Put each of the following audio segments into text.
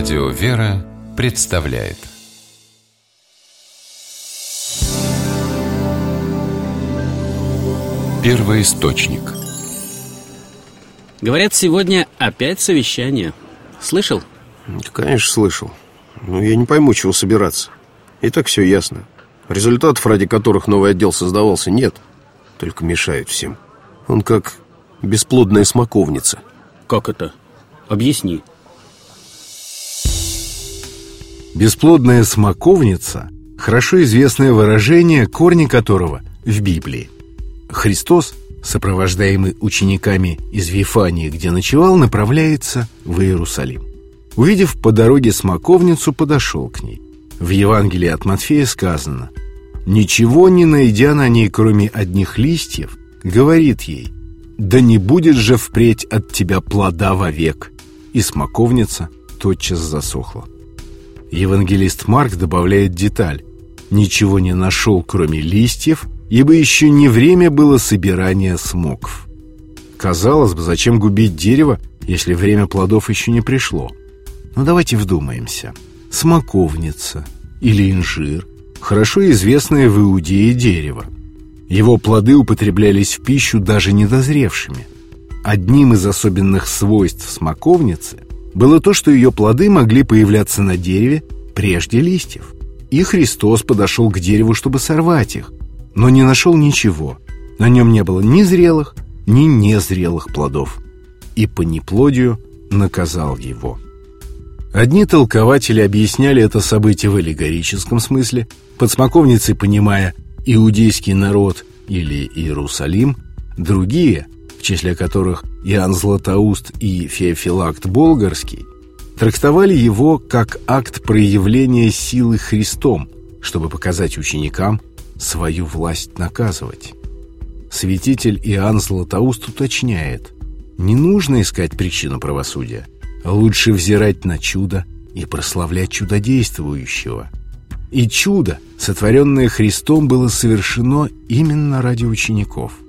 Радио «Вера» представляет Первый источник Говорят, сегодня опять совещание. Слышал? Конечно, слышал. Но я не пойму, чего собираться. И так все ясно. Результатов, ради которых новый отдел создавался, нет. Только мешают всем. Он как бесплодная смоковница. Как это? Объясни. Бесплодная смоковница – хорошо известное выражение, корни которого в Библии. Христос, сопровождаемый учениками из Вифании, где ночевал, направляется в Иерусалим. Увидев по дороге смоковницу, подошел к ней. В Евангелии от Матфея сказано «Ничего не найдя на ней, кроме одних листьев, говорит ей, «Да не будет же впредь от тебя плода вовек». И смоковница тотчас засохла. Евангелист Марк добавляет деталь. Ничего не нашел, кроме листьев, ибо еще не время было собирания смоков. Казалось бы, зачем губить дерево, если время плодов еще не пришло? Но давайте вдумаемся. Смоковница или инжир – хорошо известное в Иудее дерево. Его плоды употреблялись в пищу даже недозревшими. Одним из особенных свойств смоковницы – было то, что ее плоды могли появляться на дереве прежде листьев. И Христос подошел к дереву, чтобы сорвать их, но не нашел ничего. На нем не было ни зрелых, ни незрелых плодов. И по неплодию наказал его. Одни толкователи объясняли это событие в аллегорическом смысле, под смоковницей понимая иудейский народ или Иерусалим, другие – числе которых Иоанн Златоуст и Феофилакт Болгарский, трактовали его как акт проявления силы Христом, чтобы показать ученикам свою власть наказывать. Святитель Иоанн Златоуст уточняет, не нужно искать причину правосудия, лучше взирать на чудо и прославлять чудодействующего. И чудо, сотворенное Христом, было совершено именно ради учеников –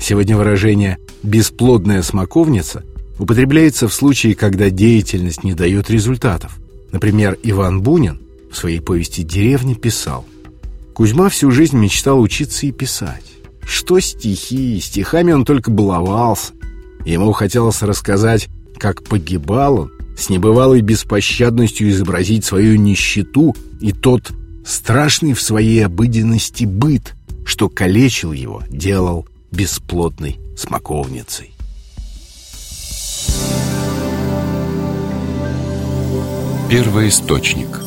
Сегодня выражение «бесплодная смоковница» употребляется в случае, когда деятельность не дает результатов. Например, Иван Бунин в своей повести «Деревня» писал Кузьма всю жизнь мечтал учиться и писать. Что стихи, стихами он только баловался. Ему хотелось рассказать, как погибал он, с небывалой беспощадностью изобразить свою нищету и тот страшный в своей обыденности быт, что калечил его, делал бесплодной смоковницей. Первый источник